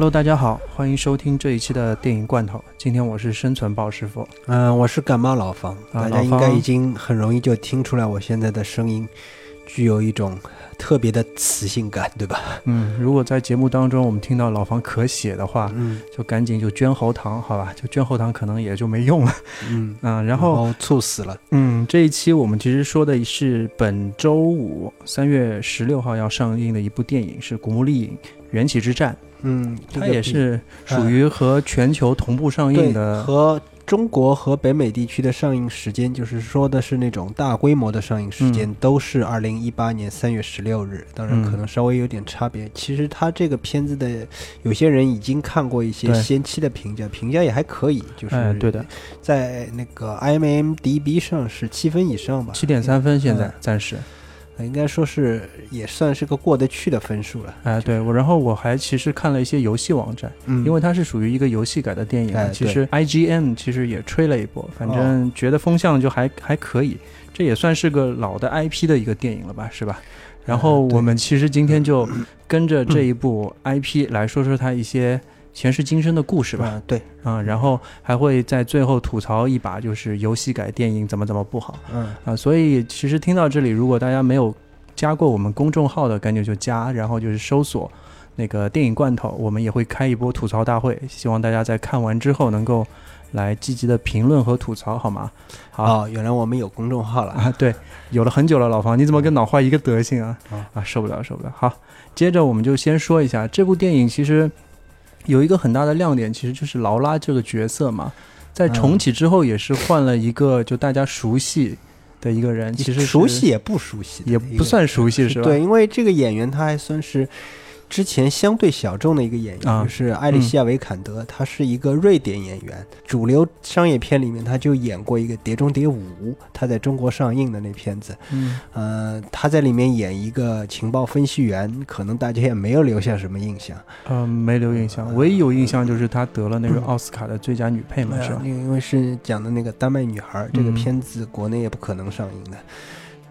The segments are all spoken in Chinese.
Hello，大家好，欢迎收听这一期的电影罐头。今天我是生存鲍师傅，嗯，我是感冒老方，啊大家应该方已经很容易就听出来我现在的声音具有一种特别的磁性感，对吧？嗯，如果在节目当中我们听到老房咳血的话，嗯就赶紧就捐喉糖，好吧？就捐喉糖可能也就没用了。嗯，嗯，然然后后猝死了，嗯，这一期我们其实说的是本周五三月十六号要上映的一部电影，是《古墓丽影：缘起之战》，嗯，这它个也是属于和全球同步上映的。和中国和北美地区的上映时间，就是说的是那种大规模的上映时间，都是二零一八年三月十六日，当然嗯。可能稍微有点差别。其实他这个片子的有些人已经看过一些先期的评价，评价也还可以，就是、哎，对的，在那个 IMDB 上是七分以上吧，七点三分现在嗯暂时。应该说是也算是个过得去的分数了。哎，对我，然后我还其实看了一些游戏网站，嗯，因为它是属于一个游戏改的电影其实 IGN 其实也吹了一波，反正觉得风向就还还可以，这也算是个老的 IP 的一个电影了吧，是吧？然后我们其实今天就 跟着这一部 IP 来说说它一些前世今生的故事吧，啊，对，啊、然后还会在最后吐槽一把，就是游戏改电影怎么怎么不好嗯啊、所以其实听到这里，如果大家没有加过我们公众号的，赶紧就加，然后就是搜索那个电影罐头，我们也会开一波吐槽大会，希望大家在看完之后能够来积极的评论和吐槽，好吗？好、哦，原来我们有公众号了。啊，对，有了很久了，老方，你怎么跟脑坏一个德行啊？啊啊，受不了，受不了。好，接着我们就先说一下这部电影，其实有一个很大的亮点，其实就是劳拉这个角色嘛，在重启之后也是换了一个就大家熟悉的一个人，其实熟悉也不熟悉也，不算熟悉是吧？对，因为这个演员他还算是之前相对小众的一个演员，啊就是艾丽西亚·维坎德，他是一个瑞典演员。主流商业片里面，他就演过一个《碟中谍五》，他在中国上映的那片子，嗯，呃，他在里面演一个情报分析员，可能大家也没有留下什么印象。呃，没留印象，唯一有印象就是她得了那个奥斯卡的最佳女配嘛，是吧？因为是讲的那个丹麦女孩，这个嗯片子国内也不可能上映的。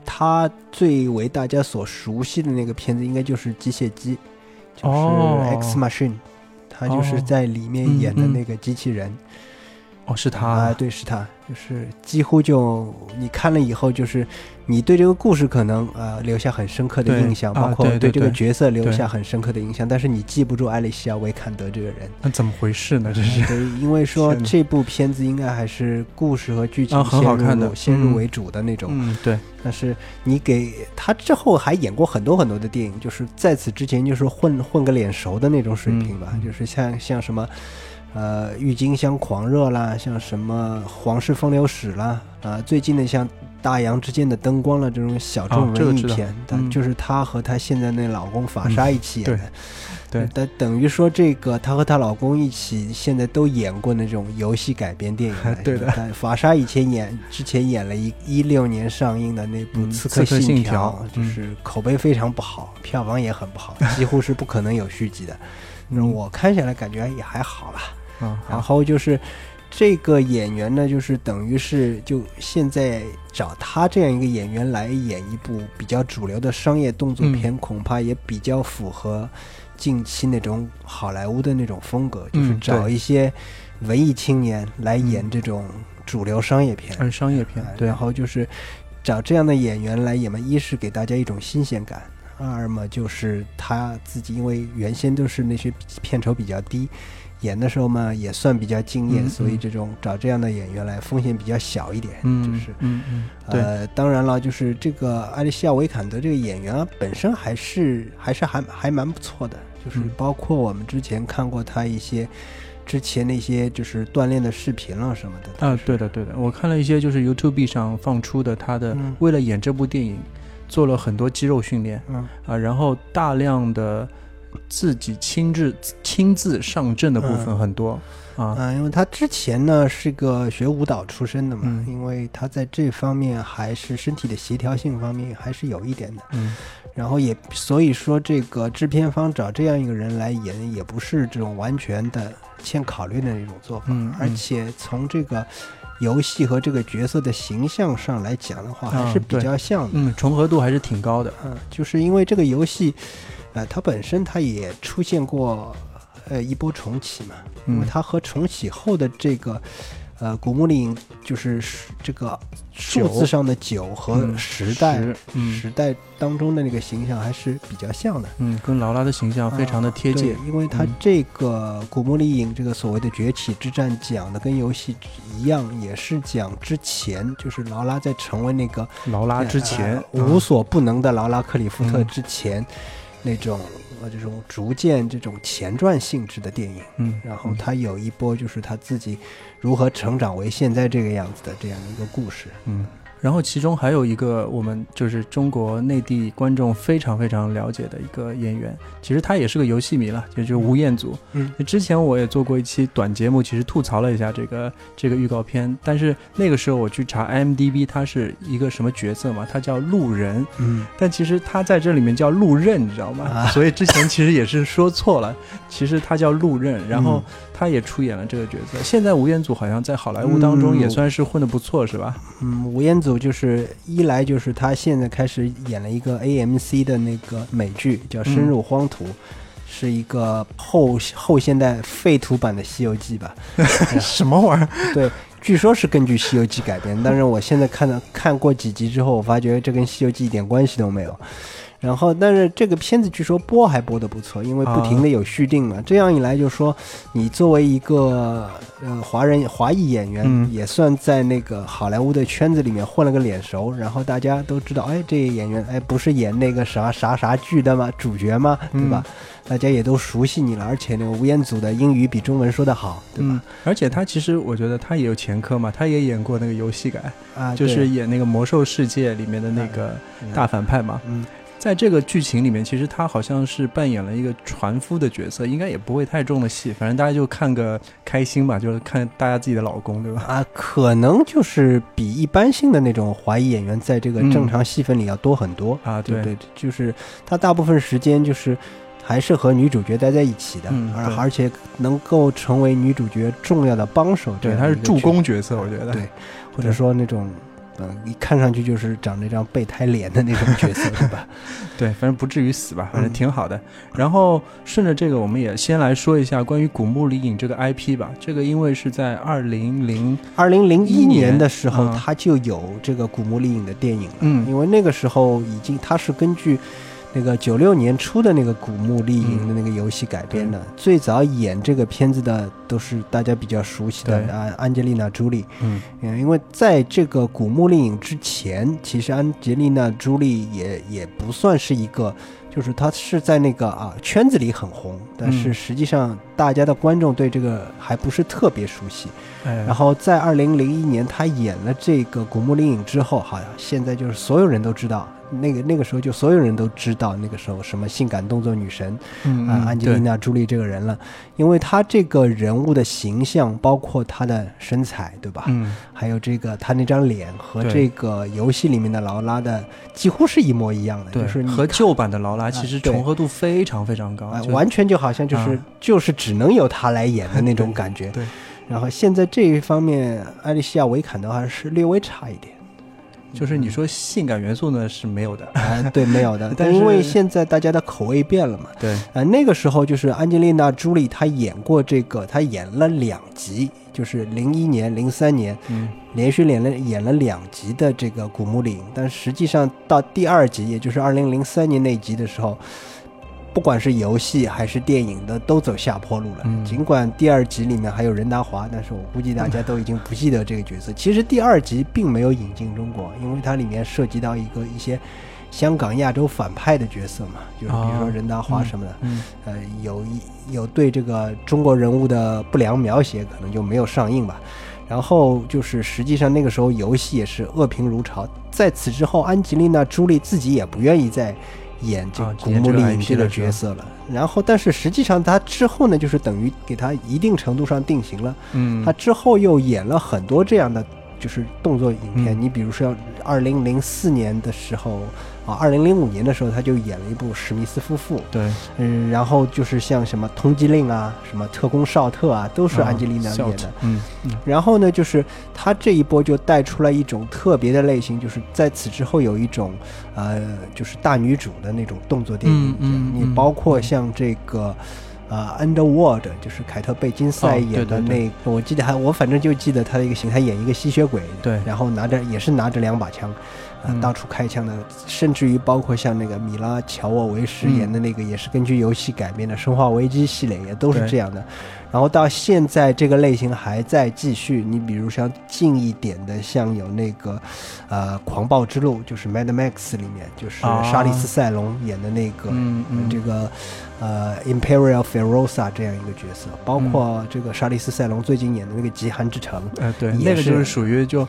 他最为大家所熟悉的那个片子，应该就是《机械姬》，就是哦。X Machine，、他就是哦。在里面演的那个机器人。哦，是他啊，对，是他，就是几乎就你看了以后，就是你对这个故事可能呃留下很深刻的印象，啊包括对对这个角色留下很深刻的印象，但是你记不住艾丽西亚·维坎德这个人。那怎么回事呢？这是对，因为说 这部片子应该还是故事和剧情啊很先入好看的嗯先入为主的那种。嗯，对，但是你给他之后还演过很多很多的电影，就是在此之前就是混混个脸熟的那种水平吧，嗯就是像像什么。呃，郁金香狂热啦，像什么皇室风流史啦，啊、最近的像大洋之间的灯光了这种小众文艺片，但嗯就是她和她现在那老公法莎一起演的，对对。但等于说这个她和她老公一起现在都演过那种游戏改编电影了，对的。但法莎以前演之前演了一一六年上映的那部嗯《刺客信条就是口碑非常不好，票房也很不好，几乎是不可能有续集的。那嗯我看下来感觉也还好啦。啊，然，后就是这个演员呢，就是等于是就现在找他这样一个演员来演一部比较主流的商业动作片，恐怕也比较符合近期那种好莱坞的那种风格，就是嗯找一些文艺青年来演嗯这种主流商业片。嗯，商业片哎，对。然，后就是找这样的演员来演嘛，一是给大家一种新鲜感，二嘛就是他自己，因为原先都是那些片酬比较低，演的时候嘛也算比较敬业，嗯所以嗯这种找这样的演员来风险比较小一点，嗯，就是。嗯嗯，呃，当然了，就是这个艾丽西亚·维坎德这个演员啊，本身还是还是还还蛮不错的，就是嗯包括我们之前看过他一些之前那些就是锻炼的视频了什么的。啊对的对的，我看了一些就是 YouTube 上放出的他的嗯为了演这部电影做了很多肌肉训练嗯啊，然后大量的自己亲自亲自上阵的部分很多、啊。嗯，因为他之前呢是个学舞蹈出身的嘛，嗯因为他在这方面还是身体的协调性方面还是有一点的。嗯然后也所以说，这个制片方找这样一个人来演，也不是这种完全的欠考虑的那种做法，嗯而且从这个游戏和这个角色的形象上来讲的话，还是比较像的。嗯，重合度还是挺高的。嗯，就是因为这个游戏，呃，它本身它也出现过呃一波重启嘛，因为嗯它和重启后的这个呃古墓丽影就是这个数字上的九和嗯时代、时代当中的那个形象还是比较像的。嗯，跟劳拉的形象非常的贴切对。因为它嗯这个古墓丽影这个所谓的崛起之战讲的跟游戏一样，也是讲之前就是劳拉在成为那个劳拉之前呃无所不能的劳拉克里夫特嗯之前，那种呃这种逐渐这种前传性质的电影。嗯，然后他有一波就是他自己如何成长为现在这个样子的这样一个故事。嗯，然后其中还有一个我们就是中国内地观众非常非常了解的一个演员，其实他也是个游戏迷了，也就是吴彦祖。嗯，之前我也做过一期短节目，其实吐槽了一下这个这个预告片，但是那个时候我去查 IMDB，他是一个什么角色嘛？他叫路人，嗯但其实他在这里面叫路任，你知道吗？啊所以之前其实也是说错了，其实他叫路任，然后嗯他也出演了这个角色。现在吴彦祖好像在好莱坞当中嗯也算是混得不错，是吧？嗯，吴彦祖就是一来就是他现在开始演了一个 AMC 的那个美剧，叫《深入荒土》。是一个后后现代废土版的《西游记》吧？什么玩意儿？对，据说是根据《西游记》改编，但是我现在看了看过几集之后，我发觉这跟《西游记》一点关系都没有。然后，但是这个片子据说播还播得不错，因为不停的有续订嘛。这样一来，就说你作为一个呃华人华裔演员，嗯也算在那个好莱坞的圈子里面混了个脸熟，然后大家都知道，哎，这个演员哎不是演那个啥啥啥剧的吗？主角吗？对吧？大家也都熟悉你了，而且那个吴彦祖的英语比中文说得好，对吧？嗯，而且他其实我觉得他也有前科嘛，他也演过那个游戏改，啊，就是演那个魔兽世界里面的那个大反派嘛。嗯。在这个剧情里面，其实他好像是扮演了一个船夫的角色，应该也不会太重的戏，反正大家就看个开心吧，就是看大家自己的老公，对吧？啊，可能就是比一般性的那种华裔演员在这个嗯正常戏份里要多很多啊对对对，就是他大部分时间就是还是和女主角待在一起的，而而且能够成为女主角重要的帮手，对，他是助攻角色，我觉得。对，或者说那种。嗯，一看上去就是长那张备胎脸的那种角色，对吧？对，反正不至于死吧，反正嗯挺好的。然后顺着这个，我们也先来说一下关于《古墓丽影》这个 IP 吧。这个因为是在二零零二零零一一年年的时候，嗯他就有这个《古墓丽影》的电影了，嗯因为那个时候已经它是根据那个九六年初的那个《古墓丽影》的那个游戏改编的。最早演这个片子的都是大家比较熟悉的对啊，安吉丽娜·朱莉。嗯嗯，因为在这个《古墓丽影》之前，其实安吉丽娜·朱莉也也不算是一个，就是她是在那个啊圈子里很红，但是嗯实际上大家的观众对这个还不是特别熟悉。哎，然后在二零零一年，她演了这个《古墓丽影》之后，好像现在就是所有人都知道，那个那个时候就所有人都知道那个时候什么性感动作女神啊、嗯嗯安吉丽娜·朱莉这个人了，因为她这个人物的形象，包括她的身材，对吧？嗯还有这个她那张脸和这个游戏里面的劳拉的几乎是一模一样的，就是和旧版的劳拉其实重合度非常非常高，啊，完全就好像就是、啊就是只能由她来演的 那种感觉。对，然后现在这一方面，艾丽西亚·维坎德还是略微差一点。就是你说性感元素呢是没有的，啊，对，没有的，但因为现在大家的口味变了嘛。对，呃，那个时候就是安吉丽娜·朱莉，她演过这个，她演了两集，就是零一年、零三年嗯连续演了演了两集的这个《古墓丽影》，但实际上到第二集，也就是二零零三年那集的时候，不管是游戏还是电影的，都走下坡路了。嗯尽管第二集里面还有任达华，但是我估计大家都已经不记得这个角色。其实第二集并没有引进中国，因为它里面涉及到一个一些香港亚洲反派的角色嘛，就是比如说哦任达华什么的。嗯呃，有一有对这个中国人物的不良描写，可能就没有上映吧。然后就是，实际上那个时候游戏也是恶评如潮。在此之后，安吉丽娜·朱莉自己也不愿意再演这个古墓丽影这个角色了。然后，但是实际上他之后呢，就是等于给他一定程度上定型了。嗯他之后又演了很多这样的就是动作影片。嗯你比如说，二零零四年的时候啊，二零零五年的时候，他就演了一部《史密斯夫妇》。对，嗯，然后就是像什么《通缉令》啊，什么《特工少特》啊，都是安吉丽娜演的。嗯嗯然后呢，就是他这一波就带出来一种特别的类型，就是在此之后有一种，呃，就是大女主的那种动作电影。嗯嗯嗯你包括像这个，呃，Underworld，就是凯特·贝金赛哦演的对对对那个，我记得还我反正就记得他的一个形，象演一个吸血鬼，对然后拿着也是拿着两把枪。呃嗯到处开枪的，甚至于包括像那个米拉·乔沃维什嗯演的那个，也是根据游戏改编的《生化危机》系列，也都是这样的。然后到现在这个类型还在继续，你比如像近一点的，像有那个，呃，《狂暴之路》，就是《Mad Max》里面，就是啊沙利斯·塞隆演的那个，嗯嗯这个，呃，Imperial Ferosa 这样一个角色，包嗯括这个莎莉斯·塞隆最近演的那个《极寒之城》，哎对，那个就是属于就。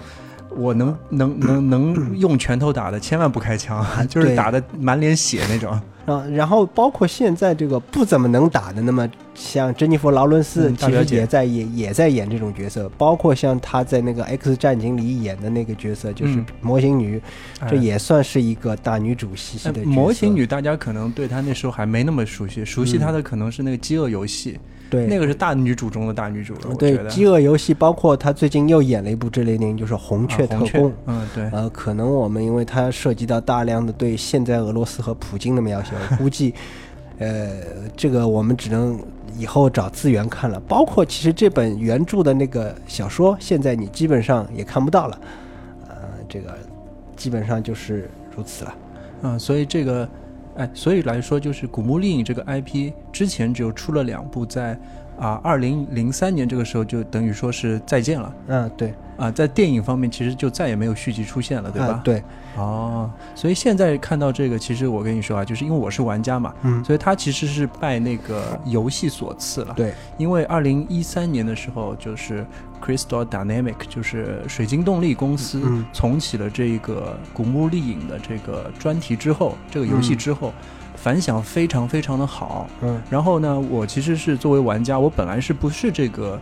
我能 能能能用拳头打的，千万不开枪，就是打的满脸血那种。啊，然后包括现在这个不怎么能打的，那么像珍妮弗·劳伦斯其实也在演也在演这种角色，包括像她在那个《X 战警》里演的那个角色，就是嗯模型女，这哎也算是一个大女主兮兮哎的角色。模型女，大家可能对她那时候还没那么熟悉，熟悉她的可能是那个《饥饿游戏》，对那个是大女主中的大女主了。对饥饿游戏，包括她最近又演了一部这类电影，就是《红雀啊红雀特工》。嗯，对，呃，可能我们因为它涉及到大量的对现在俄罗斯和普京的描写，我估计，呃，这个我们只能以后找资源看了。包括其实这本原著的那个小说，现在你基本上也看不到了，呃，这个基本上就是如此了。嗯，所以这个，哎，所以来说，就是《古墓丽影》这个 IP 之前只有出了两部，在啊二零零三年这个时候就等于说是再见了。嗯，对，啊，在电影方面其实就再也没有续集出现了，对吧？啊对，哦，所以现在看到这个，其实我跟你说啊，就是因为我是玩家嘛，嗯，所以他其实是拜那个游戏所赐了。对，因为二零一三年的时候，就是 Crystal Dynamic，就是水晶动力公司嗯。重启了这个《古墓丽影》的这个专题之后，这个游戏之后，反响非常非常的好。嗯然后呢，我其实是作为玩家，我本来是不是这个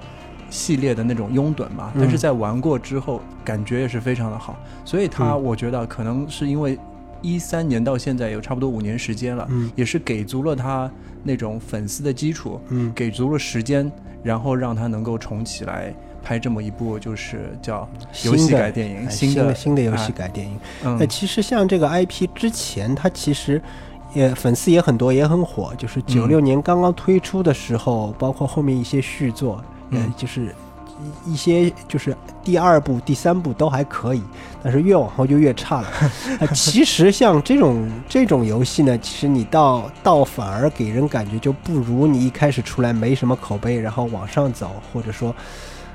系列的那种拥趸嘛，嗯但是在玩过之后，感觉也是非常的好。所以它，嗯我觉得可能是因为一三年到现在有差不多五年时间了，嗯也是给足了他那种粉丝的基础，嗯给足了时间，然后让他能够重起来拍这么一部，就是叫游戏改电影，哎新的新的游戏哎改电影。嗯那其实像这个 IP 之前，它其实也粉丝也很多，也很火。就是九六年刚刚推出的时候，包括后面一些续作，嗯呃，就是一一些就是第二部、第三部都还可以，但是越往后就越差了。呃，其实像这种这种游戏呢，其实你到到反而给人感觉就不如你一开始出来没什么口碑，然后往上走，或者说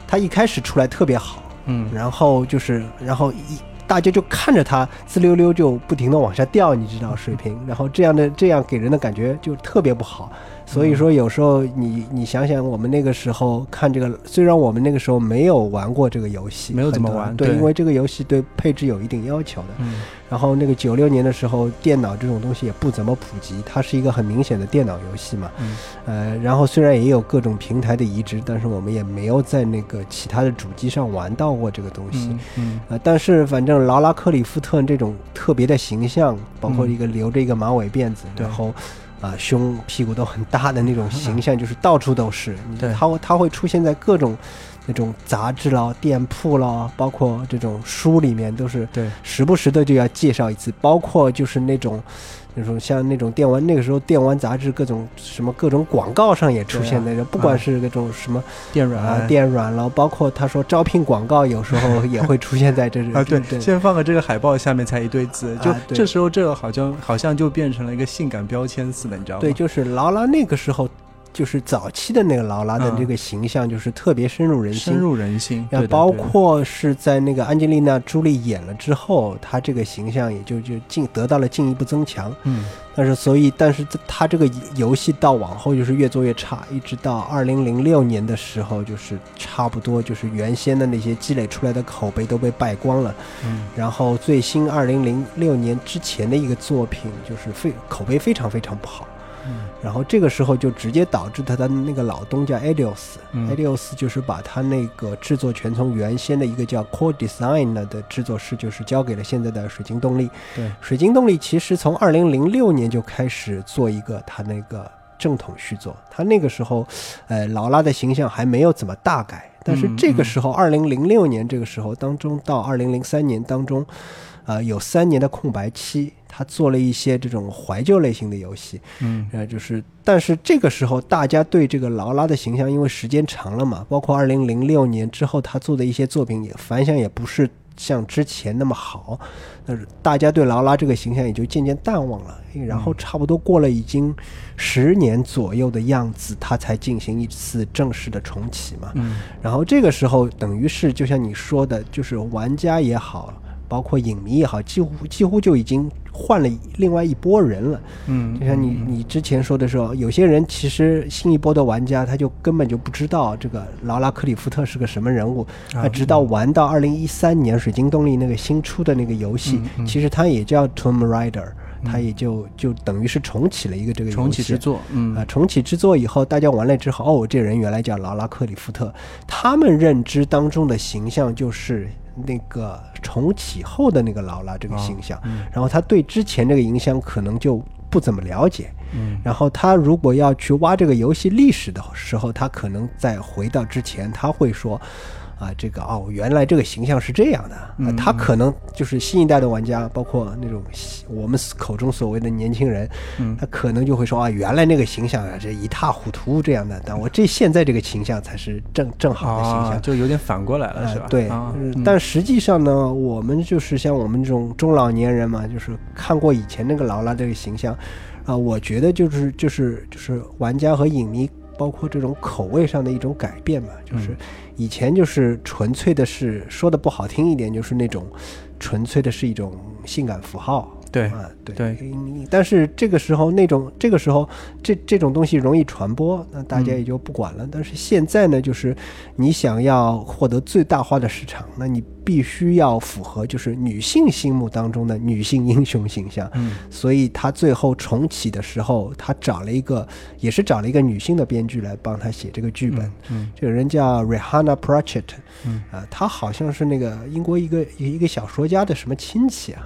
它一开始出来特别好。嗯然后就是，然后一大家就看着它滋溜溜就不停的往下掉，你知道水平，然后这样的这样给人的感觉就特别不好。所以说有时候你你想想，我们那个时候看这个，虽然我们那个时候没有玩过这个游戏，没有怎么玩对因为这个游戏对配置有一定要求的。嗯。然后那个九六年的时候，电脑这种东西也不怎么普及，它是一个很明显的电脑游戏嘛。嗯。呃，然后虽然也有各种平台的移植，但是我们也没有在那个其他的主机上玩到过这个东西。嗯嗯。呃，但是反正劳拉·克里夫特这种特别的形象，包括一个留着一个马尾辫子，对。然后啊、胸屁股都很大的那种形象，就是到处都是。你对他会他会出现在各种那种杂志啦、店铺啦，包括这种书里面，都是对时不时的就要介绍一次，包括就是那种。那种像那种电玩，那个时候电玩杂志各种什么各种广告上也出现那种，不管啊是那种什么电软啊电软然后，包括他说招聘广告，有时候 也会出现在这啊，对，对先放个这个海报，下面才一堆字，就啊这时候这个好像好像就变成了一个性感标签似的，你知道吗？对，就是劳拉那个时候就是早期的那个劳拉的嗯这个形象，就是特别深入人心深。入人心，然后包括是在那个安吉丽娜·朱莉演了之后，她这个形象也就就进得到了进一步增强。嗯但是所以，但是她这个游戏到往后就是越做越差，一直到二零零六年的时候，就是差不多就是原先的那些积累出来的口碑都被败光了。嗯然后最新二零零六年之前的一个作品，就是非口碑非常非常不好。嗯然后这个时候就直接导致他的那个老东家 Adios，Adios、嗯。就是把他那个制作权从原先的一个叫 Core Design 的制作室，就是交给了现在的水晶动力。对，水晶动力其实从二零零六年就开始做一个他那个正统续作，他那个时候，呃，劳拉的形象还没有怎么大改，但是嗯这个时候，二零零六年这个时候当中到二零零三年当中，呃，有三年的空白期，他做了一些这种怀旧类型的游戏，嗯呃，就是，但是这个时候大家对这个劳拉的形象，因为时间长了嘛，包括二零零六年之后他做的一些作品也反响也不是像之前那么好，但是大家对劳拉这个形象也就渐渐淡忘了。然后差不多过了已经十年左右的样子，他才进行一次正式的重启嘛。嗯然后这个时候等于是就像你说的，就是玩家也好，包括影迷也好，几乎几乎就已经换了另外一拨人了。嗯，就像你你之前说的时候，有些人其实新一波的玩家他就根本就不知道这个劳拉克里夫特是个什么人物，啊他直到玩到二零一三年水晶动力那个新出的那个游戏其实他也叫 Tomb Raider，它也就就等于是重启了一个这个游戏。重启之作，嗯。啊，重启之作以后，大家玩了之后，哦，这人原来叫劳拉克里夫特，他们认知当中的形象就是那个重启后的那个劳拉这个形象，嗯然后他对之前这个影响可能就不怎么了解，嗯然后他如果要去挖这个游戏历史的时候，他可能在回到之前，他会说。啊，这个哦，原来这个形象是这样的。他可能就是新一代的玩家，包括那种我们口中所谓的年轻人，嗯他可能就会说啊，原来那个形象啊，这一塌糊涂这样的，但我这现在这个形象才是正正好的形象。啊，就有点反过来了，是吧？呃对，但实际上呢，我们就是像我们这种中老年人嘛，就是看过以前那个劳拉这个形象，啊、我觉得就是就是就是玩家和影迷，包括这种口味上的一种改变嘛，就是嗯以前就是纯粹的是说的不好听一点，就是那种纯粹的是一种性感符号。对啊，对对嗯但是这个时候那种这个时候这这种东西容易传播，那大家嗯也就不管了。但是现在呢，就是你想要获得最大化的市场，那你必须要符合就是女性心目当中的女性英雄形象。嗯。所以他最后重启的时候，他找了一个也是找了一个女性的编剧来帮他写这个剧本。嗯这个人叫 Rihanna Pratchett，嗯。啊，他好像是那个英国一个一个小说家的什么亲戚啊，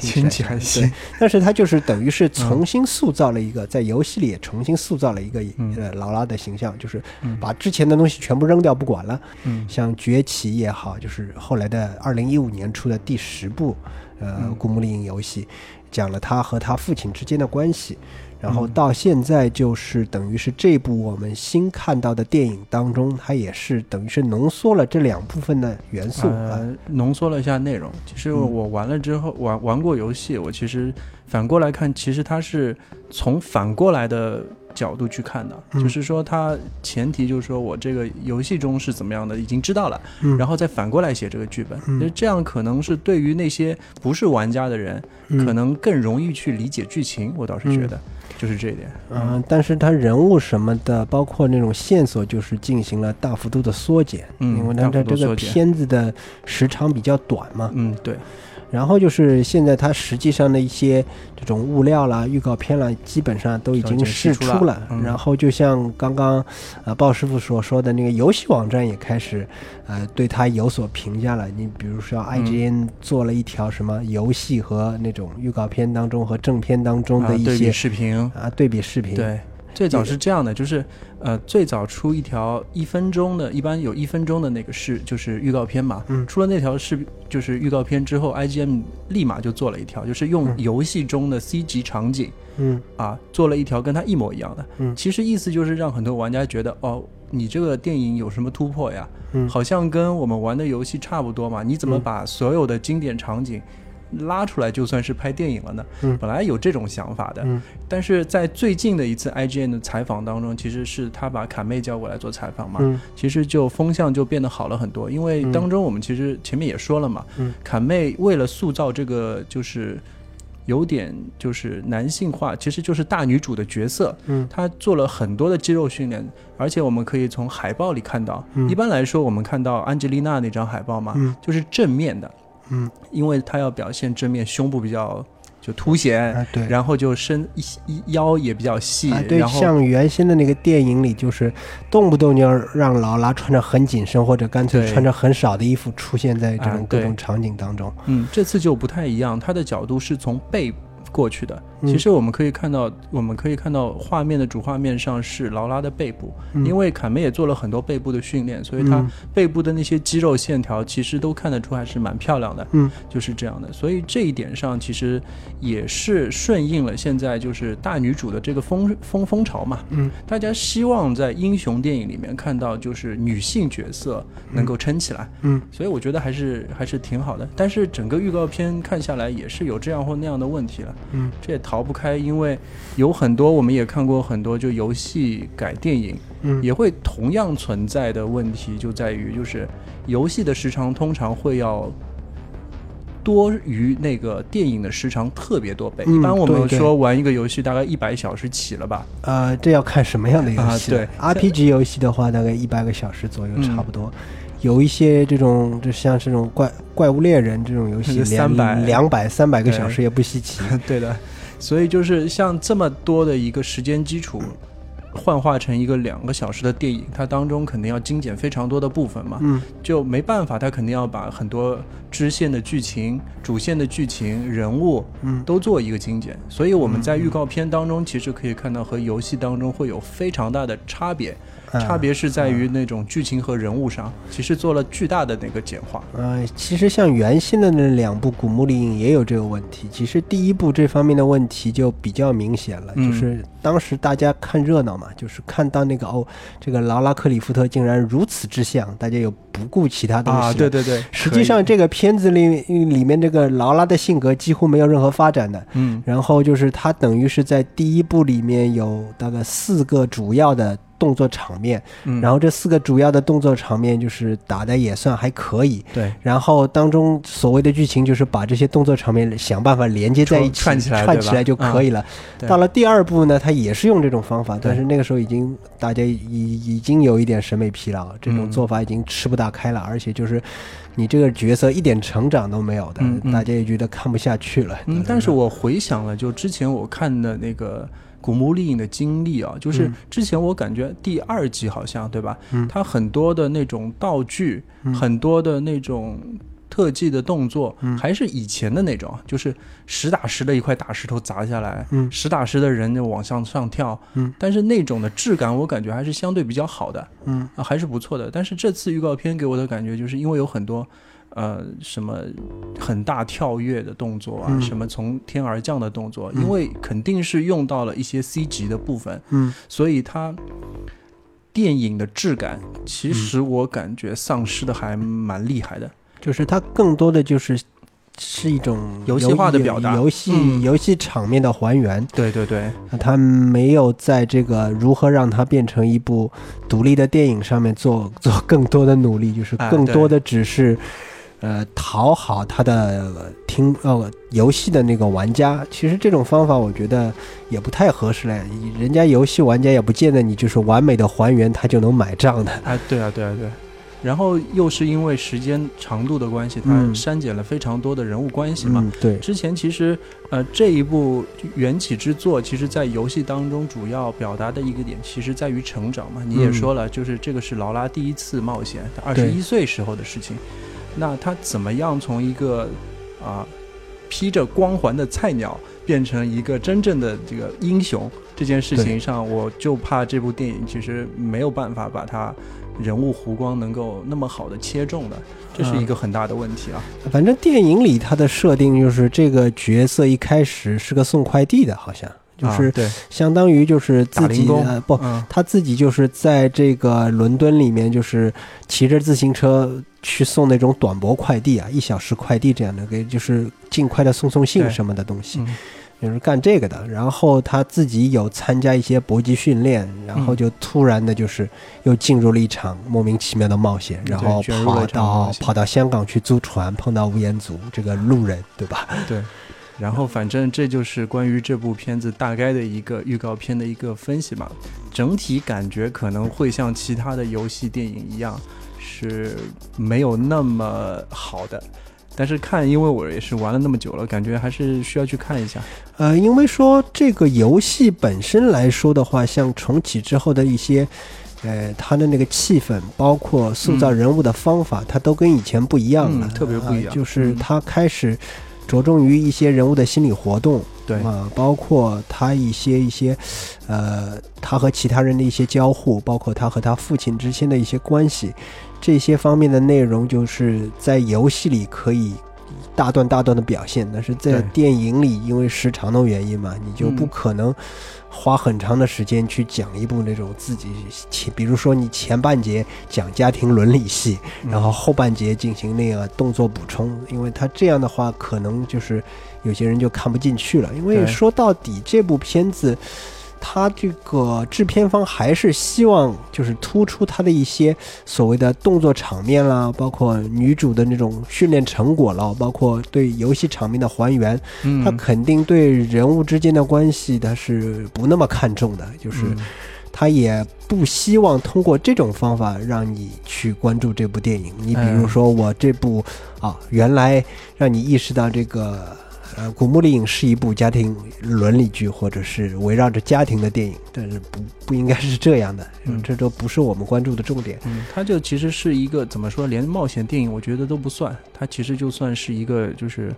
亲戚还对行，但是他就是等于是重新塑造了一个，在游戏里也重新塑造了一个嗯。呃劳拉的形象，就是嗯。把之前的东西全部扔掉不管了。嗯。像崛起也好，就是后来的二零一五年出的第十部呃嗯古墓丽影游戏，讲了他和他父亲之间的关系。然后嗯到现在就是等于是这部我们新看到的电影当中，它也是等于是浓缩了这两部分的元素浓缩了一下内容。其实嗯我玩了之后，玩玩过游戏，我其实反过来看，其实它是从反过来的角度去看的，嗯就是说它前提就是说我这个游戏中是怎么样的，已经知道了，嗯然后再反过来写这个剧本。嗯其实这样可能是对于那些不是玩家的人，嗯可能更容易去理解剧情。我倒是觉得，就是这一点。嗯，但是他人物什么的，包括那种线索，就是进行了大幅度的缩减，嗯因为它大幅这这个片子的时长比较短嘛。嗯，对，然后就是现在它实际上的一些这种物料啦、预告片啦，基本上都已经释出了。然后就像刚刚呃鲍师傅所说的那个游戏网站也开始呃对它有所评价了。你比如说嗯。IGN 做了一条什么游戏和那种预告片当中和正片当中的一些视频，啊对比视频。对，最早是这样的，就是呃，最早出一条一分钟的，一般有一分钟的那个是就是预告片嘛。嗯出了那条视就是预告片之后，IGM 立马就做了一条，就是用嗯游戏中的 CG 场景、嗯啊，做了一条跟它一模一样的。嗯其实意思就是让很多玩家觉得，哦，你这个电影有什么突破呀？嗯好像跟我们玩的游戏差不多嘛。你怎么嗯把所有的经典场景拉出来就算是拍电影了呢？嗯。本来有这种想法的，嗯。但是在最近的一次 IGN 的采访当中，其实是他把卡妹叫过来做采访嘛，嗯。其实就风向就变得好了很多。因为嗯当中我们其实前面也说了嘛，嗯。卡妹为了塑造这个就是有点就是男性化，其实就是大女主的角色，嗯。她做了很多的肌肉训练，而且我们可以从海报里看到，嗯。一般来说我们看到安吉丽娜那张海报嘛，嗯。就是正面的，嗯因为他要表现正面，胸部比较就凸显。啊对。然后就身一一腰也比较细，啊，对，然像原先的那个电影里，就是动不动就要让劳拉穿着很紧身，或者干脆穿着很少的衣服出现在这种各种场景当中。嗯，这次就不太一样，它的角度是从背过去的。嗯其实我们可以看到，我们可以看到画面的主画面上是劳拉的背部，嗯因为凯梅也做了很多背部的训练，所以她嗯背部的那些肌肉线条其实都看得出还是蛮漂亮的。嗯就是这样的，所以这一点上其实也是顺应了现在就是大女主的这个风风风潮嘛。嗯大家希望在英雄电影里面看到就是女性角色能够撑起来，嗯所以我觉得还是还是挺好的。但是整个预告片看下来也是有这样或那样的问题了，嗯这也逃不开，因为有很多我们也看过很多就游戏改电影，嗯也会同样存在的问题就在于就是游戏的时长通常会要。多于那个电影的时长特别多倍，嗯一般我们对对说玩一个游戏大概一百小时起了吧，呃，这要看什么样的游戏了。啊 RPG 游戏的话，大概一百个小时左右，嗯差不多。有一些这种，就像这种怪怪物猎人这种游戏，是300两百、三百个小时也不稀奇。对的，所以就是像这么多的一个时间基础，幻化成一个两个小时的电影，它当中肯定要精简非常多的部分嘛，嗯。就没办法，它肯定要把很多支线的剧情、主线的剧情、人物嗯。都做一个精简。所以我们在预告片当中其实可以看到和游戏当中会有非常大的差别，嗯差别是在于那种剧情和人物上，其实做了巨大的那个简化。呃，其实像原先的那两部《古墓丽影》也有这个问题。其实第一部这方面的问题就比较明显了，嗯就是当时大家看热闹嘛，就是看到那个哦，这个劳拉克里夫特竟然如此之像，大家又不顾其他东西。啊，对对对，实际上这个片子里里面这个劳拉的性格几乎没有任何发展的。嗯然后就是他等于是在第一部里面有大概四个主要的动作场面，嗯，然后这四个主要的动作场面就是打的也算还可以。对然后当中所谓的剧情就是把这些动作场面想办法连接在一起，串起来串起来就可以了。对到了第二部呢，他也是用这种方法，但是那个时候已经大家已已经有一点审美疲劳，这种嗯做法已经吃不大开了，而且就是你这个角色一点成长都没有的，大家也觉得看不下去了。嗯，但是我回想了，就之前我看的那个《古墓丽影》的经历啊，就是嗯。之前我感觉第二季好像对吧？嗯。它很多的那种道具，嗯。很多的那种特技的动作，嗯。还是以前的那种，就是实打实的一块大石头砸下来，嗯。实打实的人就往上上跳，嗯，但是那种的质感我感觉还是相对比较好的，嗯。啊，还是不错的。但是这次预告片给我的感觉，就是因为有很多，呃，什么很大跳跃的动作啊，嗯什么从天而降的动作，嗯因为肯定是用到了一些 C 级的部分，嗯所以它电影的质感，其实我感觉丧失的还蛮厉害的。就是它更多的就是是一种游戏化的表达游戏、嗯游戏场面的还原。对对对，它没有在这个如何让它变成一部独立的电影上面做做更多的努力，就是哎更多的只是。呃，讨好他的呃听呃游戏的那个玩家，其实这种方法我觉得也不太合适嘞。人家游戏玩家也不见得你就是完美的还原他就能买账的。哎，对啊对啊对。然后又是因为时间长度的关系，它嗯删减了非常多的人物关系嘛。嗯，对，之前其实，呃，这一部缘起之作，其实在游戏当中主要表达的一个点，其实在于成长嘛。你也嗯说了，就是这个是劳拉第一次冒险，她二十一岁时候的事情。那他怎么样从一个啊、披着光环的菜鸟，变成一个真正的这个英雄？这件事情上，我就怕这部电影其实没有办法把他人物弧光能够那么好的切中的，这是一个很大的问题啊。反正电影里他的设定就是这个角色一开始是个送快递的，好像。就是相当于就是自己打零工。呃不，嗯。他自己就是在这个伦敦里面，就是骑着自行车去送那种短驳快递啊，一小时快递这样的，给就是尽快的送送信什么的东西，嗯就是干这个的。然后他自己有参加一些搏击训练，然后嗯就突然的就是又进入了一场莫名其妙的冒险，然后跑到跑到香港去租船，碰到吴彦祖这个路人，对吧？对，然后反正这就是关于这部片子大概的一个预告片的一个分析嘛。整体感觉可能会像其他的游戏电影一样，是没有那么好的。但是看，因为我也是玩了那么久了，感觉还是需要去看一下。呃，因为说这个游戏本身来说的话，像重启之后的一些，呃，它的那个气氛，包括塑造嗯人物的方法，它都跟以前不一样了，嗯特别不一样。呃就是嗯。它开始着重于一些人物的心理活动，对，啊，包括他一些一些，呃，他和其他人的一些交互，包括他和他父亲之间的一些关系，这些方面的内容，就是在游戏里可以大段大段的表现，但是在电影里，因为时长的原因嘛，你就不嗯可能花很长的时间去讲一部那种自己前，比如说你前半节讲家庭伦理戏，嗯然后后半节进行那个动作补充，因为他这样的话，可能就是有些人就看不进去了。因为说到底，这部片子，它这个制片方还是希望就是突出他的一些所谓的动作场面啦，包括女主的那种训练成果了，包括对游戏场面的还原，嗯，他肯定对人物之间的关系他是不那么看重的，就是。嗯他也不希望通过这种方法让你去关注这部电影。你比如说，我这部啊，原来让你意识到这个呃，《古墓丽影》是一部家庭伦理剧，或者是围绕着家庭的电影，但是不不应该是这样的，嗯这都不是我们关注的重点。嗯，它就其实是一个怎么说，连冒险电影我觉得都不算，它其实就算是一个就是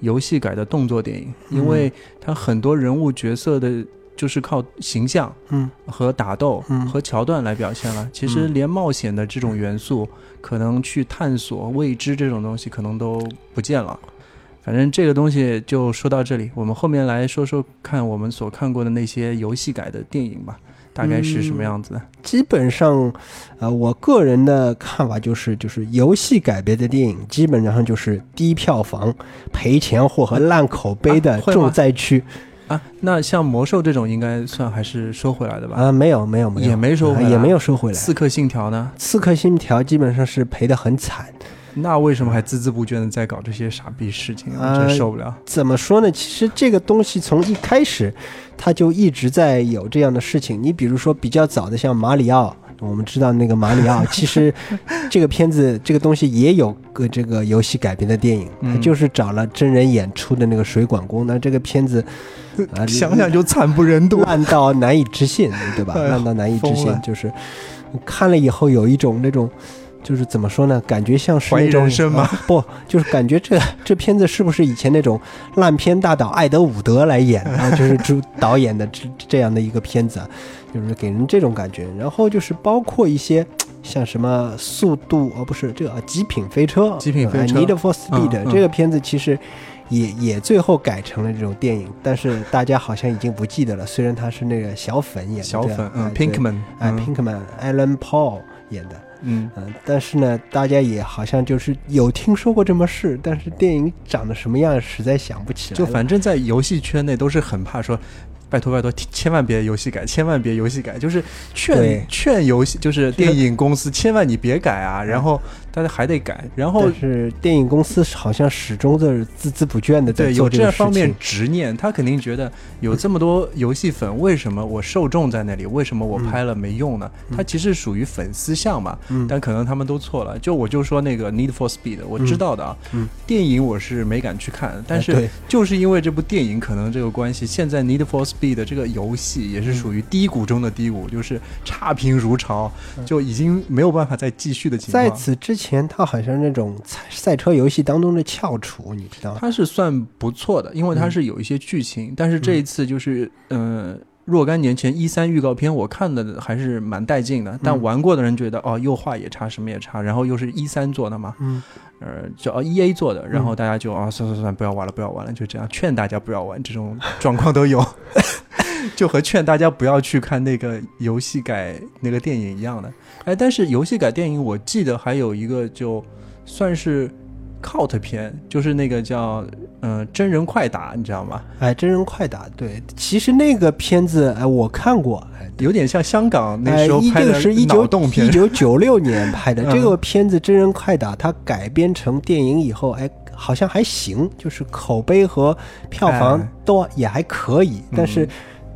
游戏改的动作电影，因为它很多人物角色的。就是靠形象嗯和打斗嗯和桥段来表现了。其实嗯连冒险的这种元素，可能去探索未知这种东西，可能都不见了。反正这个东西就说到这里，我们后面来说说看我们所看过的那些游戏改的电影吧，大概是什么样子的？基本上，呃，我个人的看法就是，就是游戏改编的电影基本上就是低票房、赔钱货和烂口碑的重灾区。啊，那像魔兽这种应该算还是收回来的吧？啊，没有没有没有，也没收回来啊也没有收回来。刺客信条呢？刺客信条基本上是赔得很惨。那为什么还孜孜不倦的在搞这些傻逼事情？我呃真受不了。怎么说呢？其实这个东西从一开始，它就一直在有这样的事情。你比如说比较早的像马里奥，我们知道那个马里奥，其实这个片子这个东西也有个这个游戏改编的电影，就是找了真人演出的那个水管工。那这个片子 啊，想想就惨不忍睹。烂到难以置信，对吧？烂到难以置，信就是看了以后有一种那种。就是怎么说呢？感觉像是怀疑那种人生吗啊不，就是感觉这 这片子是不是以前那种烂片大导艾德伍德来演 啊？就是主导演的这这样的一个片子啊，就是给人这种感觉。然后就是包括一些像什么速度哦，不是这个啊极品飞车，极品飞车呃，Need for Speed、嗯嗯这个片子其实也也最后改成了这种电影，但是大家好像已经不记得了。虽然他是那个小粉演的，小粉，嗯哎，Pinkman，哎嗯，Pinkman Alan Paul 演的。嗯，嗯，但是呢，大家也好像就是有听说过这么事，但是电影长得什么样，实在想不起来。就反正在游戏圈内都是很怕说。拜托拜托，千万别游戏改，千万别游戏改，就是劝劝游戏，就是电影公司，千万你别改啊！然后大家还得改，然后但是电影公司好像始终的孜孜不倦的在对有做这个事这方面情。执念，他肯定觉得有这么多游戏粉，为什么我受众在那里，为什么我拍了没用呢？他其实属于粉丝向嘛，嗯但可能他们都错了。就我就说那个 Need for Speed，我知道的啊，嗯电影我是没敢去看，但是就是因为这部电影可能这个关系，现在 Need for Speed 的这个游戏也是属于低谷中的低谷，就是差评如潮，就已经没有办法再继续的情况。在此之前，他好像那种赛赛车游戏当中的翘楚，你知道吗？它是算不错的，因为它嗯是有一些剧情，但是这一次就是，嗯、若干年前一三预告片我看的还是蛮带劲的，但嗯玩过的人觉得哦，又画也差，什么也差，然后又是一三做的嘛，嗯，呃，叫哦 E A 做的，然后大家就啊、算算算，不要玩了，不要玩了，就这样劝大家不要玩，这种状况都有。就和劝大家不要去看那个游戏改那个电影一样的。哎，但是游戏改电影，我记得还有一个就算是 cult 片，就是那个叫嗯、呃真人快打，你知道吗？哎，真人快打，对，其实那个片子哎我看过，哎。有点像香港那时候拍的脑个是一九洞片一。九九六年拍的 嗯这个片子《真人快打》，它改编成电影以后，哎，好像还行，就是口碑和票房哎都也还可以。但是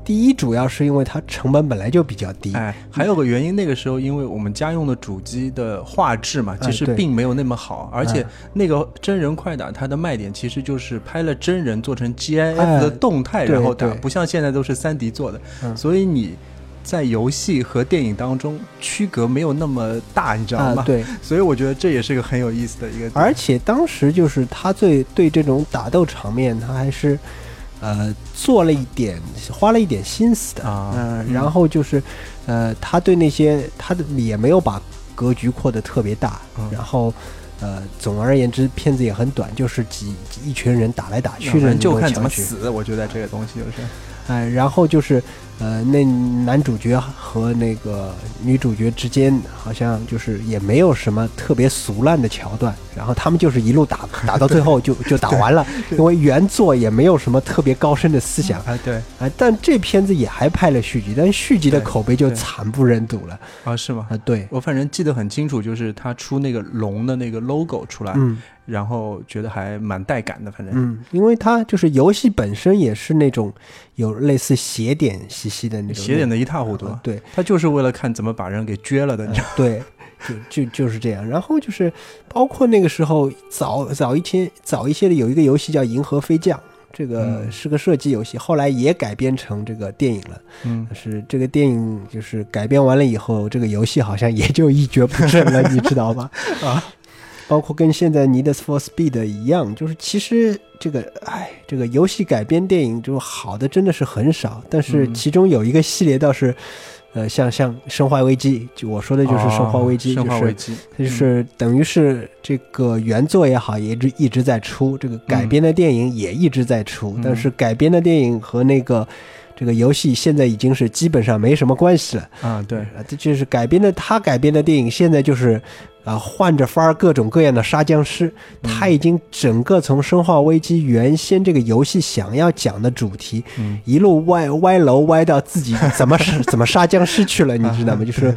第一，主要是因为它成本本来就比较低，哎，还有个原因，那个时候因为我们家用的主机的画质嘛，其实并没有那么好，而且哎那个真人快打它的卖点其实就是拍了真人做成 GIF 哎的动态，对然后打，不像现在都是三 D 做的，嗯所以你在游戏和电影当中区隔没有那么大，你知道吗？，啊对。所以我觉得这也是个很有意思的一个。而且当时就是他最对这种打斗场面，他还是呃做了一点，花了一点心思的啊然后就是呃，他对那些他的也没有把格局扩得特别大，嗯然后。呃，总而言之，片子也很短，就是几一群人打来打去的就看怎么死，我觉得这个东西就是。哎，然后就是，呃，那男主角和那个女主角之间好像就是也没有什么特别俗烂的桥段，然后他们就是一路打打到最后 就 就打完了，因为原作也没有什么特别高深的思想，哎，对。哎，但这片子也还拍了续集，但续集的口碑就惨不忍睹了。啊，是吗？啊，对，我反正记得很清楚，就是他出那个龙的那个 logo 出来，嗯。然后觉得还蛮带感的，反正。嗯，因为它就是游戏本身也是那种有类似邪点兮兮的那种写点的一塌糊涂啊，对，他就是为了看怎么把人给撅了的，你知道吗？对，就就就是这样。然后就是包括那个时候早早一天早一些的有一个游戏叫《银河飞将》，这个嗯是个射击游戏，后来也改编成这个电影了。嗯但是这个电影就是改编完了以后，这个游戏好像也就一蹶不振了，你知道吧？啊，包括跟现在《Need for Speed》一样，就是其实这个，哎，这个游戏改编电影就好的真的是很少，但是嗯。其中有一个系列倒是，呃，像像《生化危机》，就我说的就是《生化危机》哦生化就是危机，就是等于是这个原作也好，也一直一直在出，这个改编的电影也一直在出，嗯。但是改编的电影和那个这个游戏现在已经是基本上没什么关系了。啊，对，啊，这就是改编的，他改编的电影现在就是，啊，换着法儿各种各样的杀僵尸，他已经整个从《生化危机》原先这个游戏想要讲的主题，嗯一路歪歪楼歪到自己怎么杀 怎么杀僵尸去了，你知道吗？就是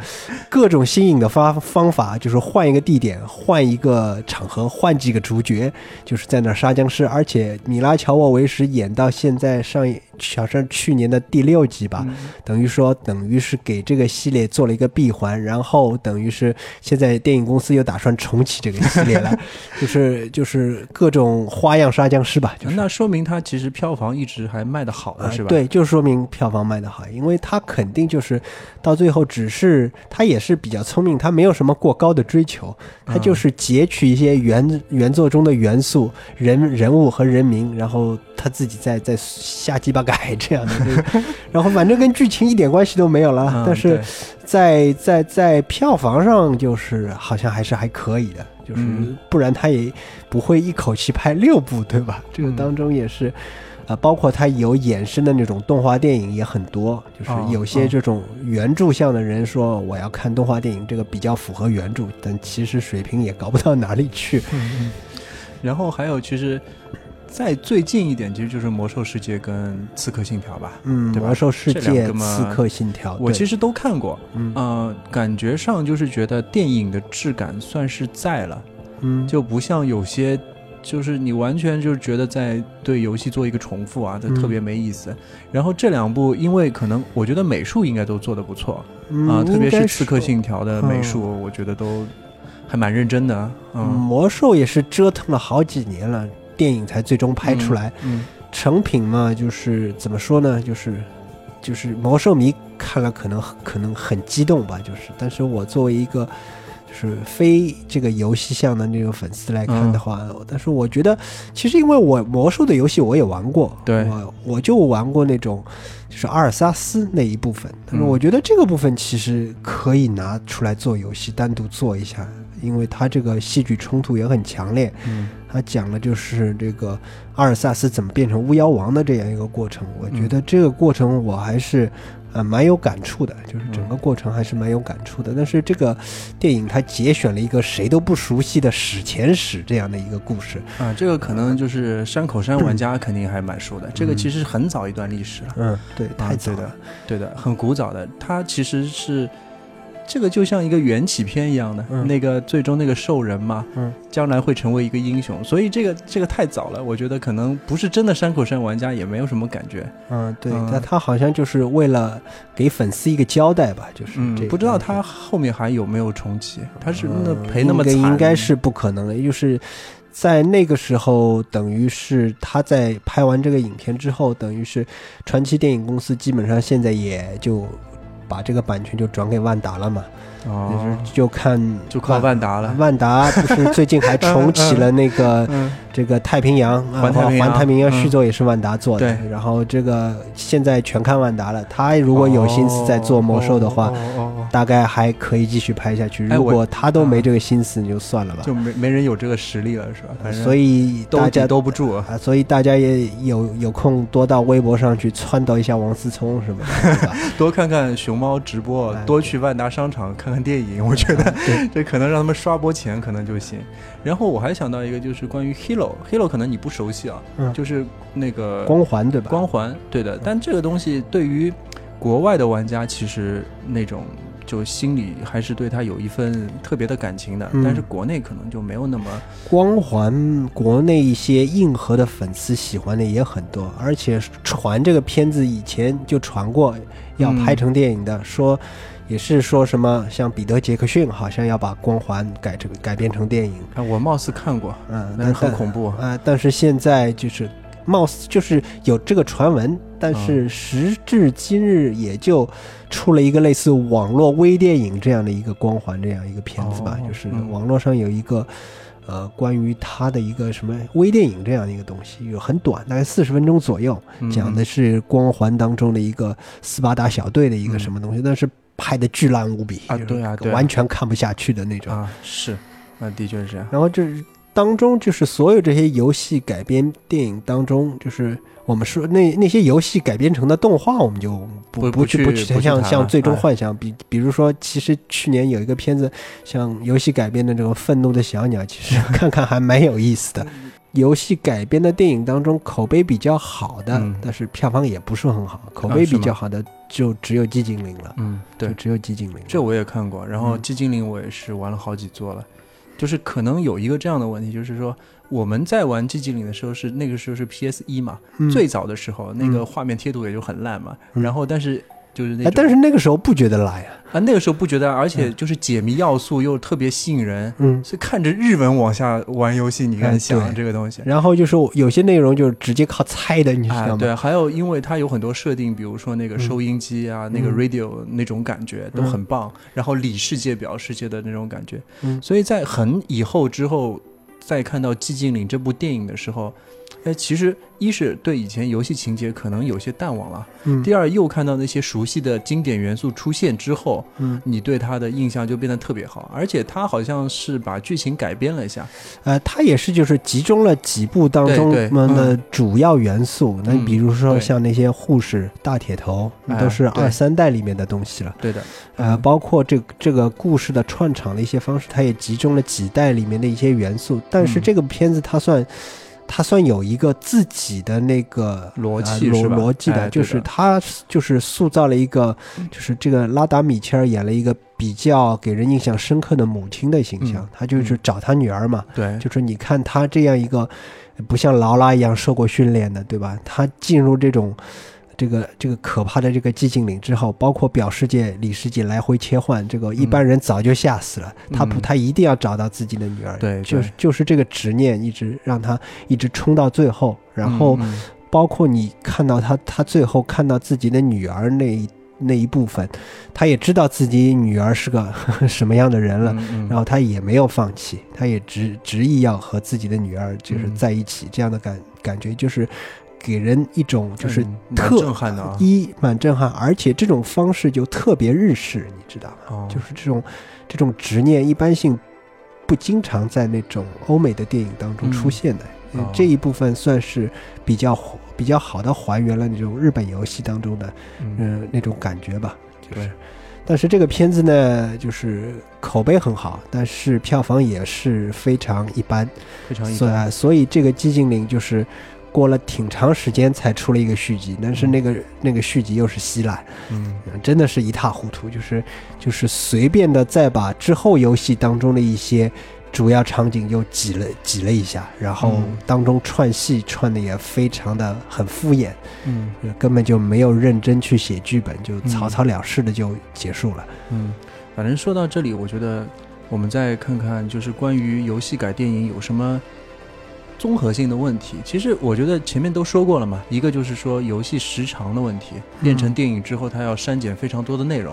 各种新颖的方方法，就是换一个地点，换一个场合，换几个主角，就是在那儿杀僵尸。而且米拉乔沃维什演到现在上一好像去年的第六集吧，嗯等于说等于是给这个系列做了一个闭环，然后等于是现在电影公司又打算重启这个系列了，就是就是各种花样杀僵尸吧，就是。那说明他其实票房一直还卖的好的啊，是吧？，对，就说明票房卖得好，因为他肯定就是到最后只是他也是比较聪明，他没有什么过高的追求，他嗯就是截取一些原原作中的元素、人人物和人名，然后他自己再再瞎鸡巴改这样的，然后反正跟剧情一点关系都没有了，嗯但是在在在票房上就是好像还是还可以的，就是嗯不然他也不会一口气拍六部，对吧？这个嗯当中也是。啊，包括它有衍生的那种动画电影也很多，就是哦有些哦这种原著向的人说我要看动画电影，这个比较符合原著，但其实水平也高不到哪里去。嗯然后还有其实。再最近一点，其实就是《魔兽世界》跟《刺客信条》吧。嗯，对吧魔兽世这两界、刺客信条，我其实都看过，嗯呃，感觉上就是觉得电影的质感算是在了，嗯就不像有些，就是你完全就是觉得在对游戏做一个重复啊，这嗯特别没意思。然后这两部，因为可能我觉得美术应该都做得不错嗯啊，特别是《刺客信条》的美嗯术，我觉得都还蛮认真的。嗯，嗯，魔兽也是折腾了好几年了，电影才最终拍出来。嗯，成品嘛，就是怎么说呢，就是就是魔兽迷看了可能可能很激动吧，就是，但是我作为一个就是非这个游戏向的那种粉丝来看的话，但是我觉得其实因为我魔兽的游戏我也玩过，对。我我就玩过那种就是阿尔萨斯那一部分，但是嗯。我觉得这个部分其实可以拿出来做游戏，单独做一下。因为他这个戏剧冲突也很强烈。嗯它讲的就是这个阿尔萨斯怎么变成巫妖王的这样一个过程。我觉得这个过程我还是呃蛮有感触的，就是整个过程还是蛮有感触的。但是这个电影它节选了一个谁都不熟悉的史前史这样的一个故事。啊，这个可能就是山口山玩家 肯定还蛮熟的。这个其实很早一段历史了，嗯，对，太早对的了。对的，很古早的。它其实是这个就像一个缘起篇一样的，嗯那个最终那个兽人嘛，嗯，将来会成为一个英雄。所以这个这个太早了，我觉得可能不是真的山口山玩家也没有什么感觉。嗯，对，嗯那他好像就是为了给粉丝一个交代吧，就是这嗯，不知道他后面还有没有重启？他是赔那么惨，应该应该是不可能的，就是在那个时候，等于是他在拍完这个影片之后，等于是传奇电影公司基本上现在也就把这个版权就转给万达了嘛，就哦，是就看就靠万达了。万达不是最近还重启了那个 嗯这个太平洋，啊环太平洋环太平洋嗯续作也是万达做的，对然后这个现在全看万达了。他如果有心思在做魔兽的话，大概还可以继续拍下去。哎如果他都没这个心思，你就算了吧。就没没人有这个实力了，是吧？反正所以大家兜不住。啊，所以大家也有有空多到微博上去撺掇一下王思聪什么的？多看看熊猫直播哎，多去万达商场看看看电影，我觉得对这可能让他们刷波钱可能就行。然后我还想到一个，就是关于 Halo，Halo 可能你不熟悉啊，嗯就是那个光环对吧？光环，对的。但这个东西对于国外的玩家，其实那种就心里还是对他有一份特别的感情的，嗯但是国内可能就没有那么光环国内一些硬核的粉丝喜欢的也很多，而且传这个片子以前就传过要拍成电影的，说也是说什么像彼得·杰克逊好像要把光环改成改编成电影，啊，我貌似看过，嗯，但是很恐怖。啊、但是现在就是貌似就是有这个传闻，但是时至今日也就出了一个类似网络微电影这样的一个光环这样一个片子吧，哦就是嗯网络上有一个。呃，关于他的一个什么微电影这样的一个东西，有很短，大概四十分钟左右，嗯讲的是光环当中的一个斯巴达小队的一个嗯什么东西，但是拍的巨烂无比啊对啊对啊完全看不下去的那种。啊，是，啊，的确是这样。然后就是当中就是所有这些游戏改编电影当中，就是我们说那那些游戏改编成的动画，我们就不不不去去不去不去像像最终哎幻想，比比如说，其实去年有一个片子，像游戏改编的这个《愤怒的小鸟》，其实看看还蛮有意思的。游戏改编的电影当中，口碑比较好的，嗯但是票房也不是很好，口碑比较好的就只有《寂静岭》了，嗯，对就，只有《寂静岭》。这我也看过。然后嗯《寂静岭》我也是玩了好几座了，就是可能有一个这样的问题，就是说我们在玩《寂静岭》的时候是那个时候是 PS 一嘛，嗯最早的时候那个嗯画面贴图也就很烂嘛。嗯然后但是就是那但是那个时候不觉得烂呀，啊那个时候不觉得，而且嗯就是解谜要素又特别吸引人，嗯，所以看着日文往下玩游戏，你哎敢想对。这个东西？然后就是有些内容就是直接靠猜的，你知道，吗？啊对，还有因为它有很多设定，比如说那个嗯。收音机啊，那个嗯。radio 那种感觉都很棒，然后里世界表世界的那种感觉，嗯。所以在很以后之后再看到《寂静岭》这部电影的时候，哎，其实一是对以前游戏情节可能有些淡忘了，嗯第二又看到那些熟悉的经典元素出现之后，嗯，你对它的印象就变得特别好，而且它好像是把剧情改编了一下，呃，它也是就是集中了几部当中的主要元素。那嗯比如说像那些护士、大铁头，都是二三代里面的东西了。对的，呃，嗯包括这这个故事的串场的一些方式，它也集中了几代里面的一些元素。但是嗯这个片子它算。它算有一个自己的那个逻辑是吧？逻辑的，就是他就是塑造了一个，就是这个拉达米切尔演了一个比较给人印象深刻的母亲的形象嗯，她就是找他女儿嘛，对，就是你看他这样一个不像劳拉一样受过训练的，对吧？他进入这种这个这个可怕的这个寂静岭之后，包括表世界、里世界来回切换，这个一般人早就吓死了。他不，他一定要找到自己的女儿，对就是就是这个执念一直让他一直冲到最后，然后。包括你看到他，他最后看到自己的女儿那一那一部分，他也知道自己女儿是个 什么样的人了，嗯嗯然后他也没有放弃，他也执执意要和自己的女儿就是嗯在一起，这样的感感觉就是给人一种就是特震撼的啊一蛮震撼，而且这种方式就特别日式，你知道吗？哦就是这种这种执念一般性不经常在那种欧美的电影当中出现的。嗯哦这一部分算是比较比较好的还原了那种日本游戏当中的嗯，嗯、那种感觉吧。就是对，但是这个片子呢，就是口碑很好，但是票房也是非常一般，非常一般。所以啊，所以这个寂静岭就是过了挺长时间才出了一个续集，但是那个、那个续集又是稀烂，嗯。嗯真的是一塌糊涂，就是就是随便的再把之后游戏当中的一些主要场景又挤了挤了一下，然后嗯。当中串戏串的也非常的很敷衍，嗯。呃根本就没有认真去写剧本，就嗯。草草了事的就结束了。嗯，反正说到这里，我觉得我们再看看，就是关于游戏改电影有什么综合性的问题。其实我觉得前面都说过了嘛，一个就是说游戏时长的问题，变成电影之后它要删减非常多的内容；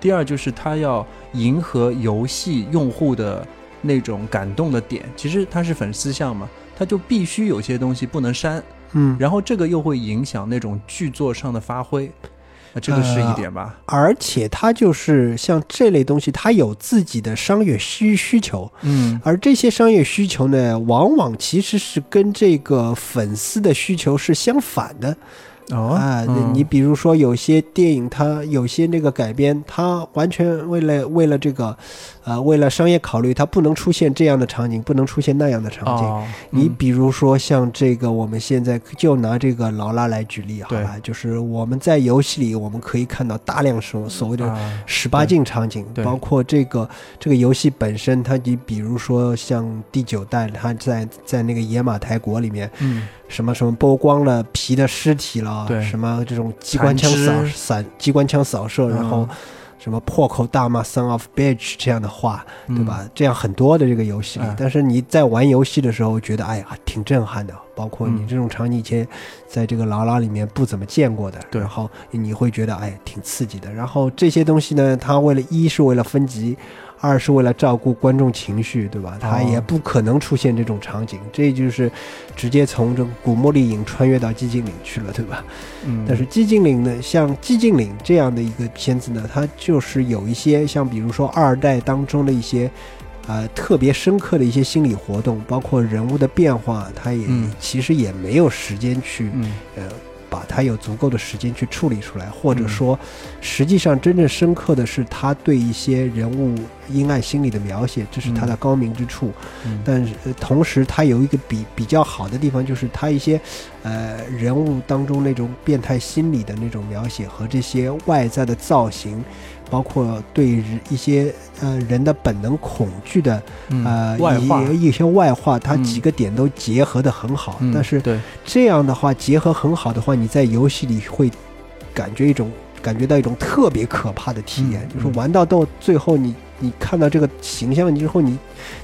第二就是它要迎合游戏用户的那种感动的点。其实它是粉丝向嘛，它就必须有些东西不能删，嗯，然后这个又会影响那种剧作上的发挥。那这个是一点吧？而且它就是像这类东西，它有自己的商业需需求，嗯而这些商业需求呢，往往其实是跟这个粉丝的需求是相反的。哦啊，嗯你比如说有些电影，它有些那个改编，它完全为了为了这个，呃，为了商业考虑，它不能出现这样的场景，不能出现那样的场景。你比如说像这个，我们现在就拿这个劳拉来举例好吧，就是我们在游戏里我们可以看到大量所所谓的啊十八禁场景，对包括这个这个游戏本身，它你比如说像第九代，它在在那个野马台国里面，嗯。什么什么剥光了皮的尸体了，对。什么这种机关枪扫散机关枪扫射，然后嗯什么破口大骂 “son of bitch” 这样的话，对嗯吧？这样很多的这个游戏但是你在玩游戏的时候，觉得哎呀挺震撼的，包括你嗯这种场景以前在这个劳拉里面不怎么见过的，对然后你会觉得哎挺刺激的。然后这些东西呢，它为了一是为了分级。二是为了照顾观众情绪，对吧？它哦也不可能出现这种场景，这就是直接从这个古墓丽影穿越到寂静岭去了，对吧？嗯，但是寂静岭呢，像寂静岭这样的一个片子呢，它就是有一些像比如说二代当中的一些，呃，特别深刻的一些心理活动，包括人物的变化，它也、嗯其实也没有时间去嗯呃，把它有足够的时间去处理出来，或者嗯说，实际上真正深刻的是他对一些人物阴暗心理的描写，这是他的高明之处。嗯但是、呃同时，他有一个比比较好的地方，就是他一些呃人物当中那种变态心理的那种描写和这些外在的造型。包括对人一些呃人的本能恐惧的嗯呃外化，一一些外化，它嗯几个点都结合的很好。嗯但是对，这样的话，结合很好的话，你在游戏里会感觉一种感觉到一种特别可怕的体验，嗯就是嗯。玩到到最后你，你看到这个形象之后，你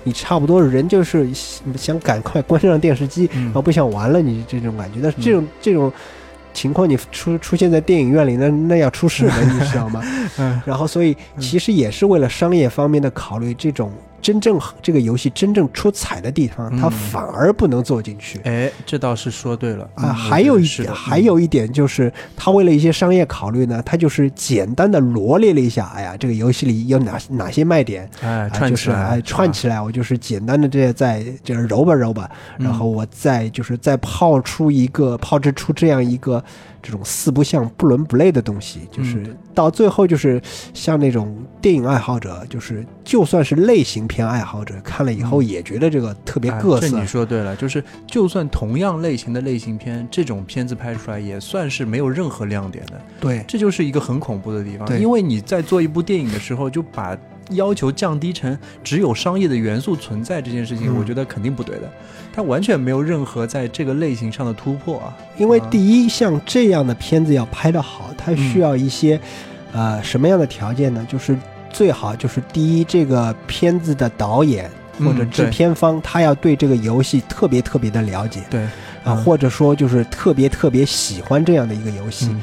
你差不多人就是想赶快关上电视机，嗯。然后不想玩了，你这种感觉。但是这种、这种情况，你出出现在电影院里，那那要出事的，你知道吗？嗯然后，所以其实也是为了商业方面的考虑，这种真正这个游戏真正出彩的地方，它嗯反而不能做进去。哎，这倒是说对了。啊，嗯还有一点，还有一点就是，他为了一些商业考虑呢，他就是简单的罗列了一下，哎呀，这个游戏里有哪哪些卖点，哎啊串起来，串起来，我就是简单的这些再就是揉吧揉吧，嗯。然后我再就是再泡出一个泡制出这样一个这种四不像不伦不类的东西，就是嗯到最后就是像那种电影爱好者，就是就算是类型片爱好者看了以后也觉得这个特别哎各色这你。说对了，就是就算同样类型的类型片，这种片子拍出来也算是没有任何亮点的，对，这就是一个很恐怖的地方。对因为你在做一部电影的时候，就把要求降低成只有商业的元素存在这件事情，嗯我觉得肯定不对的。它完全没有任何在这个类型上的突破啊。因为第一，像这样的片子要拍得好，它需要一些，呃，什么样的条件呢？就是最好就是第一，这个片子的导演或者制片方，他要对这个游戏特别特别的了解对，啊，嗯或者说就是特别特别喜欢这样的一个游戏嗯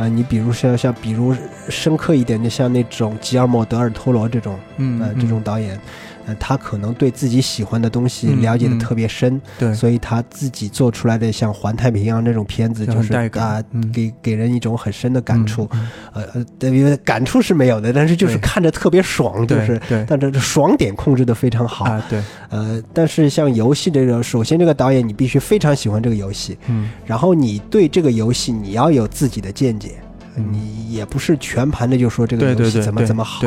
啊。你比如像像比如深刻一点的，像那种吉尔莫·德尔托罗这种嗯呃，这种导演，呃，他可能对自己喜欢的东西嗯了解的嗯。特别深，对，所以他自己做出来的像《环太平洋》这种片子，就是啊，嗯。给给人一种很深的感触。嗯呃因为感触是没有的，但是就是看着特别爽，就是。对。但这这爽点控制的非常好，啊，对，呃，但是像游戏这个，首先这个导演你必须非常喜欢这个游戏，嗯。然后你对这个游戏你要有自己的见解，嗯你也不是全盘的就说这个游戏怎么怎么好，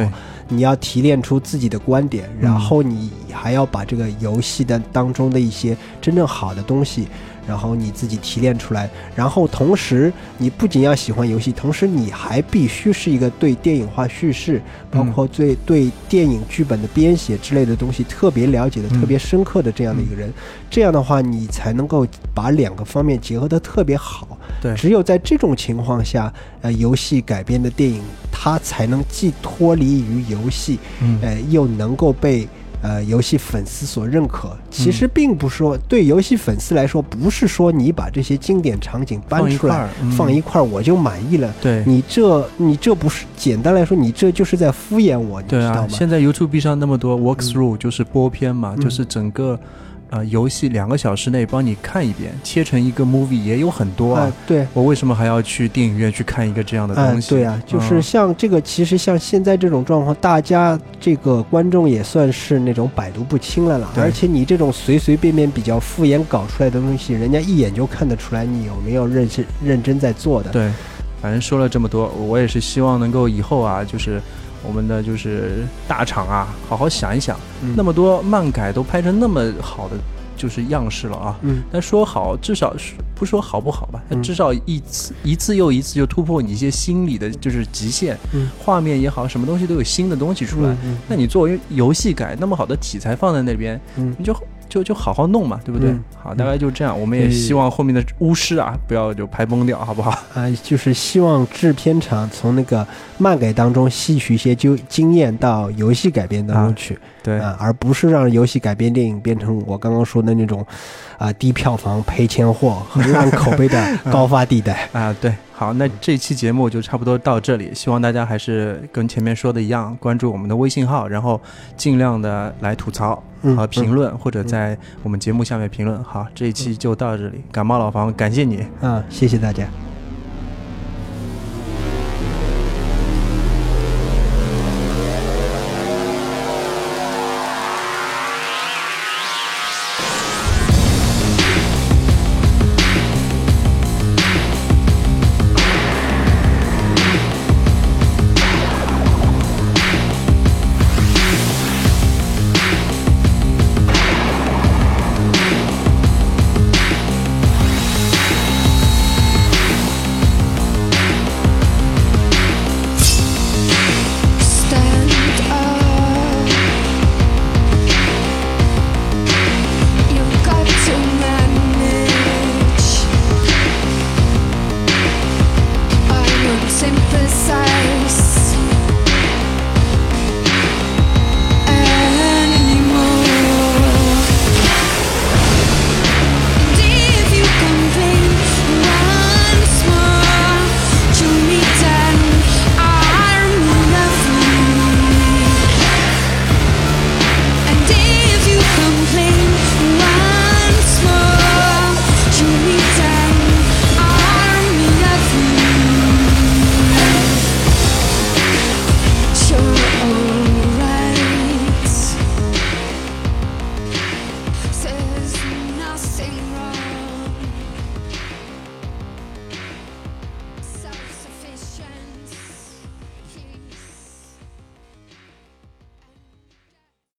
你要提炼出自己的观点，嗯。然后你还要把这个游戏的当中的一些真正好的东西，然后你自己提炼出来，然后同时你不仅要喜欢游戏，同时你还必须是一个对电影化叙事，包嗯括对对电影剧本的编写之类的东西特别了解的、嗯特别深刻的这样的一个人，这样的话你才能够把两个方面结合的特别好。对。只有在这种情况下，呃，游戏改编的电影它才能既脱离于游戏，嗯。呃，又能够被呃游戏粉丝所认可。其嗯实并不说对游戏粉丝来说，不是说你把这些经典场景搬出来放一块儿，我就满意了。对。你这你这不是简单来说，你这就是在敷衍我，你知对啊，道吗？现在 YouTube 上那么多 walkthrough，、就是播片嘛，嗯就是整个呃游戏两个小时内帮你看一遍，切成一个 movie 也有很多啊。啊，对。我为什么还要去电影院去看一个这样的哎东，西？对啊，就是嗯像这个，其实像现在这种状况，大家这个观众也算是那种百毒不侵了啦。而且你这种随随便便比较敷衍搞出来的东西，人家一眼就看得出来你有没有认真认真在做的。对，反正说了这么多，我也是希望能够以后啊，就是我们的就是大厂啊，好好想一想，嗯，那么多漫改都拍成那么好的就是样式了啊。嗯。但说好，至少是不说好不好吧，至少一次一次又一次就突破你一些心理的，就是极限，嗯。画面也好，什么东西都有新的东西出来。嗯嗯。那你作为游戏改那么好的题材放在那边，嗯。你就就就好好弄嘛，对不对？嗯好，大概就这样。我们也希望后面的巫师啊，不要就拍崩掉，好不好？啊，就是希望制片厂从那个漫改当中吸取一些经经验到游戏改编当中啊去。对，啊，而不是让游戏改编电影变成我刚刚说的那种，啊低票房赔钱货和烂口碑的 高发地带。啊，对，好，那这期节目就差不多到这里，希望大家还是跟前面说的一样，关注我们的微信号，然后尽量的来吐槽嗯和评论，或者在我们节目下面评论。好，这一期就到这里，感冒老房感谢你。啊，谢谢大家。